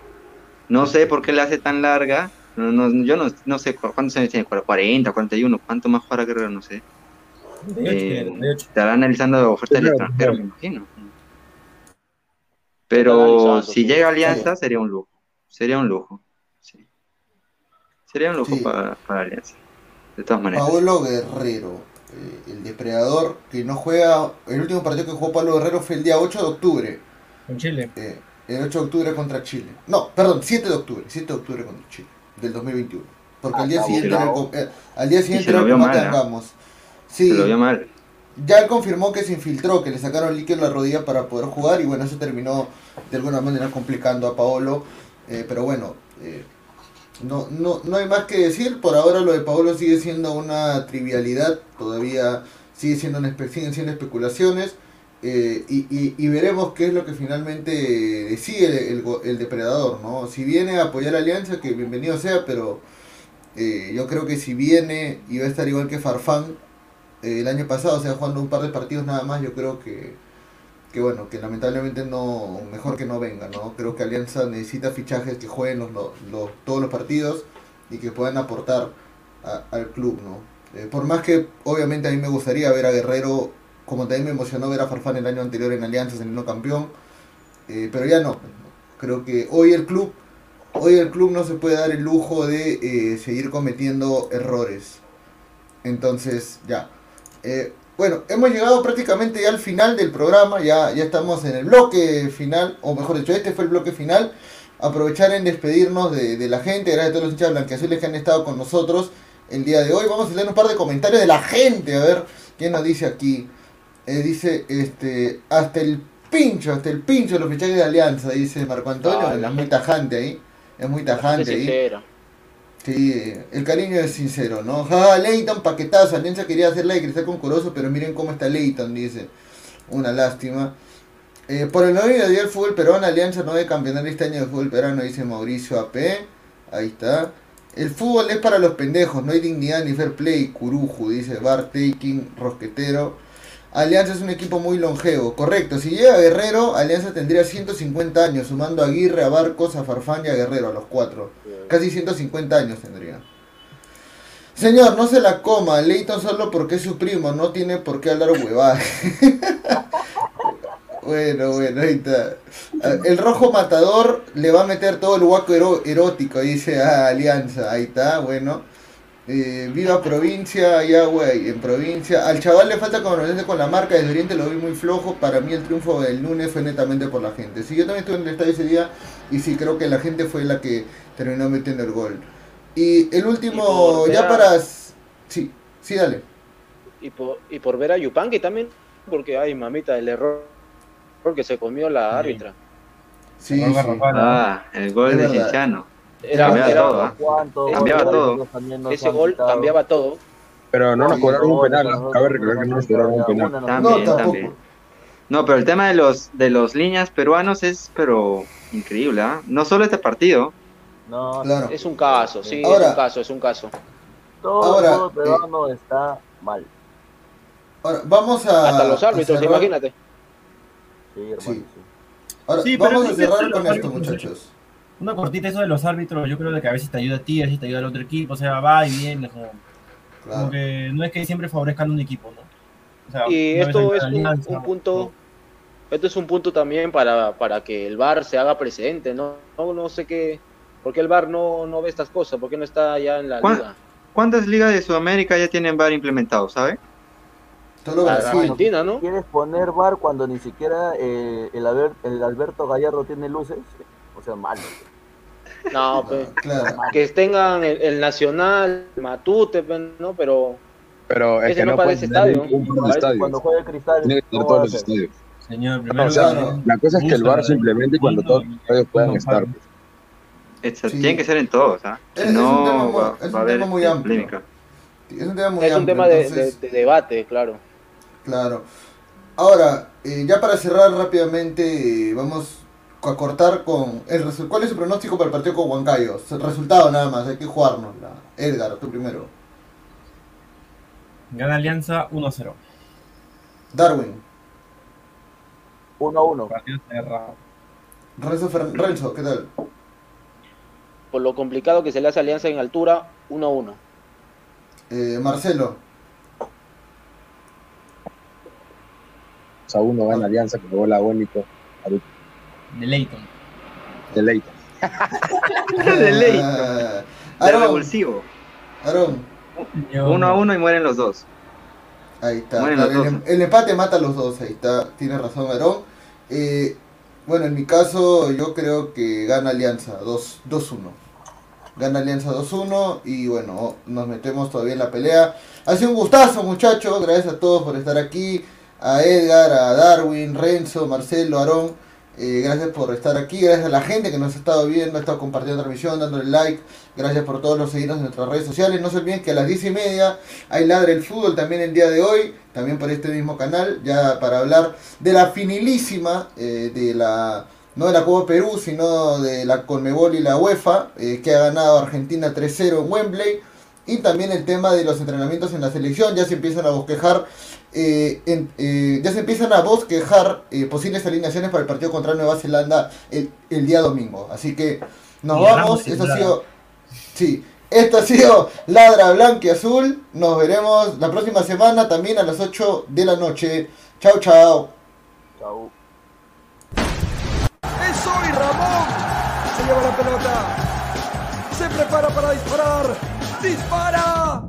No sé por qué le hace tan larga. No, no, yo no, no sé cu- cuántos años tiene, 40, 41, cuánto más jugará Guerrero, no sé. 38, Eh, 38. estará analizando ofertas del extranjero, me imagino. Pero si llega a Alianza, sería un lujo. Sería un lujo. sí. Sería un lujo Sí. para, para Alianza. De todas maneras. Pablo Guerrero, eh, el depredador que no juega, el último partido que jugó Pablo Guerrero fue el día 8 de octubre, Con Chile. eh, el 8 de octubre contra Chile. No, perdón, 7 de octubre, 7 de octubre contra Chile, del 2021. Porque Ah, al día siguiente, era eh, al día siguiente era a ¿ah? Angamos. Sí, Se lo vio mal. ya él confirmó que se infiltró, que le sacaron líquido en la rodilla para poder jugar y bueno, eso terminó de alguna manera complicando a Paolo. eh, pero bueno, eh, no, no, no hay más que decir. Por ahora lo de Paolo sigue siendo una trivialidad, todavía sigue siendo una siguen siendo especulaciones. Eh, y, y- veremos qué es lo que finalmente decide el, depredador, ¿no? Si viene a apoyar a Alianza, que bienvenido sea, pero Eh, yo creo que si viene y va a estar igual que Farfán eh, el año pasado, o sea, jugando un par de partidos nada más, yo creo que, que bueno, que lamentablemente no, mejor que no venga, ¿no? Creo que Alianza necesita fichajes que jueguen los, los- todos los partidos y que puedan aportar al club, ¿no? Eh, por más que obviamente a mí me gustaría ver a Guerrero, como también me emocionó ver a Farfán el año anterior en Alianza saliendo campeón, eh, pero ya no. Creo que hoy el club, hoy el club no se puede dar el lujo de eh, seguir cometiendo errores. Entonces, ya. Eh, bueno, hemos llegado prácticamente ya al final del programa, ya, ya estamos en el bloque final, o mejor dicho, este fue el bloque final. Aprovechar en despedirnos de, la gente, gracias a todos los hinchas blanqueazules que han estado con nosotros el día de hoy. Vamos a leer un par de comentarios de la gente, a ver quién nos dice aquí. Eh, dice, este, hasta el pincho, hasta el pincho de los fichajes de Alianza, dice Marco Antonio, es muy tajante ahí, es muy tajante ahí. Sí, el cariño es sincero, ¿no? Ja, Leighton, paquetazo. Alianza quería hacerla de cristal con Corozo, pero miren cómo está Leighton, dice. Una lástima. Eh, por el novio del fútbol peruano, Alianza no debe campeonar este año de fútbol peruano, dice Mauricio AP. Ahí está. El fútbol es para los pendejos, no hay dignidad ni fair play. Curuju, dice Bar Taking, Rosquetero. Alianza es un equipo muy longevo. Correcto, si llega Guerrero, Alianza tendría 150 años, sumando a Aguirre, a Barcos, a Farfán y a Guerrero, a los cuatro. Casi 150 años tendría. Señor, no se la coma. Leighton solo porque es su primo. No tiene por qué hablar huevadas. bueno, bueno, ahí está. Ah, El rojo matador le va a meter todo el guaco ero- erótico, dice a Alianza. Ahí está, bueno. Eh, viva provincia, ya güey, en provincia. Al chaval le falta conocerse con la marca, desde Oriente lo vi muy flojo. Para mí el triunfo del lunes fue netamente por la gente. Sí, yo también estuve en el estadio ese día y sí, creo que la gente fue la que terminó metiendo el gol. Y el último, Y por ya a- para... Sí, sí, dale. Y por, y por ver a Yupanqui también, porque ay mamita, el error que se comió la árbitra. Sí, sí. Ah, el gol Es de verdad. Cienciano. Era, Cambiaba era- todo. ¿Cuánto? Cambiaba todo. ese gol quitado. cambiaba todo. Pero no nos cobraron un penal. Cabe nos recordar que no nos cobraron un penal. También, No, también. No, pero el tema de los de los líneas peruanos es pero increíble, ¿ah? No solo este partido. No, Claro. Es un caso, sí, Ahora- es un caso, es un caso. todo Ahora, fútbol peruano está mal. Ahora, vamos a... Hasta los a árbitros, imagínate. Sí, hermano. Sí. sí. Ahora, Sí, pero vamos a cerrar con esto, muchachos. Una cortita eso de los árbitros, yo creo que a veces te ayuda a ti, a veces te ayuda al otro equipo, o sea, va y viene, como, como Claro. que no es que siempre favorezcan un equipo, ¿no? O sea, Y esto es un, Alianza, un punto, esto es un punto también para, para que el VAR se haga presente, ¿no? No, no sé qué, ¿por qué el VAR no, no ve estas cosas? ¿Por qué no está ya en la ¿Cuán- liga? ¿Cuántas ligas de Sudamérica ya tienen VAR implementado, sabe? Solo. Argentina, ¿no? ¿Quieres poner bar cuando ni siquiera eh, el, Albert- el Alberto Gallardo tiene luces? Malo. No, Ah, pues, Claro. que tengan el, el Nacional, Matute, pues, ¿no? Pero Pero es Ese que no no parece estadio. Cuando juega el cristal, Tiene que tener ¿cómo todos los estadios. Señor, primero O sea, que- no. La cosa es que el VAR simplemente cuando todos los estadios puedan estar. pues. Exa- Sí. Tienen que ser en todos, ¿ah? Es- Si es un no, tema muy- va, es va a un haber tema muy amplio. polémica. Es un tema muy es un amplio, tema de, entonces- de- de debate, claro. Claro. Ahora, eh, ya para cerrar rápidamente, eh, vamos a cortar con el ¿Cuál es su pronóstico para el partido con Huancayo? Resultado nada más, hay que jugárnosla. Edgar, tú primero. Gana Alianza 1-0. Darwin, 1 a 1. Partido cerrado. Renzo, Fer- Renzo, ¿qué tal? Por lo complicado que se le hace Alianza en altura, 1-1. Eh, Marcelo, O sea, uno gana Alianza con gol agónico De Leighton. de Leighton. De ley. Ah, De revulsivo. Uno a uno y mueren los dos. ahí está. Los el, dos. el empate mata a los dos, ahí está. Tiene razón, Aarón. Eh, bueno, en mi caso, yo creo que gana Alianza 2 2-1. Gana Alianza 2-1 y bueno, nos metemos todavía en la pelea. Ha sido un gustazo, muchachos. Gracias a todos por estar aquí. A Edgar, a Darwin, Renzo, Marcelo, Aarón. Eh, gracias por estar aquí. Gracias a la gente que nos ha estado viendo, ha estado compartiendo la transmisión, dándole like. Gracias por todos los seguidores en nuestras redes sociales. No se olviden que a las 10 y media hay Ladre el Fútbol también el día de hoy. También por este mismo canal. Ya para hablar de la finilísima eh, de la no de la Copa Perú, sino de la Conmebol y la UEFA, eh, que ha ganado Argentina 3-0 en Wembley. Y también el tema de los entrenamientos en la selección, ya se empiezan a bosquejar, eh, eh, ya se empiezan a bosquejar posibles alineaciones para el partido contra Nueva Zelanda el, día domingo. Así que nos vamos, esto ha sido, sí, esto ha sido Ladra Blanca y Azul. Nos veremos la próxima semana también a las 8 de la noche. Chao, chao. Chao. Es hoy Ramón. Se lleva la pelota. Se prepara para disparar. ¡Dispara!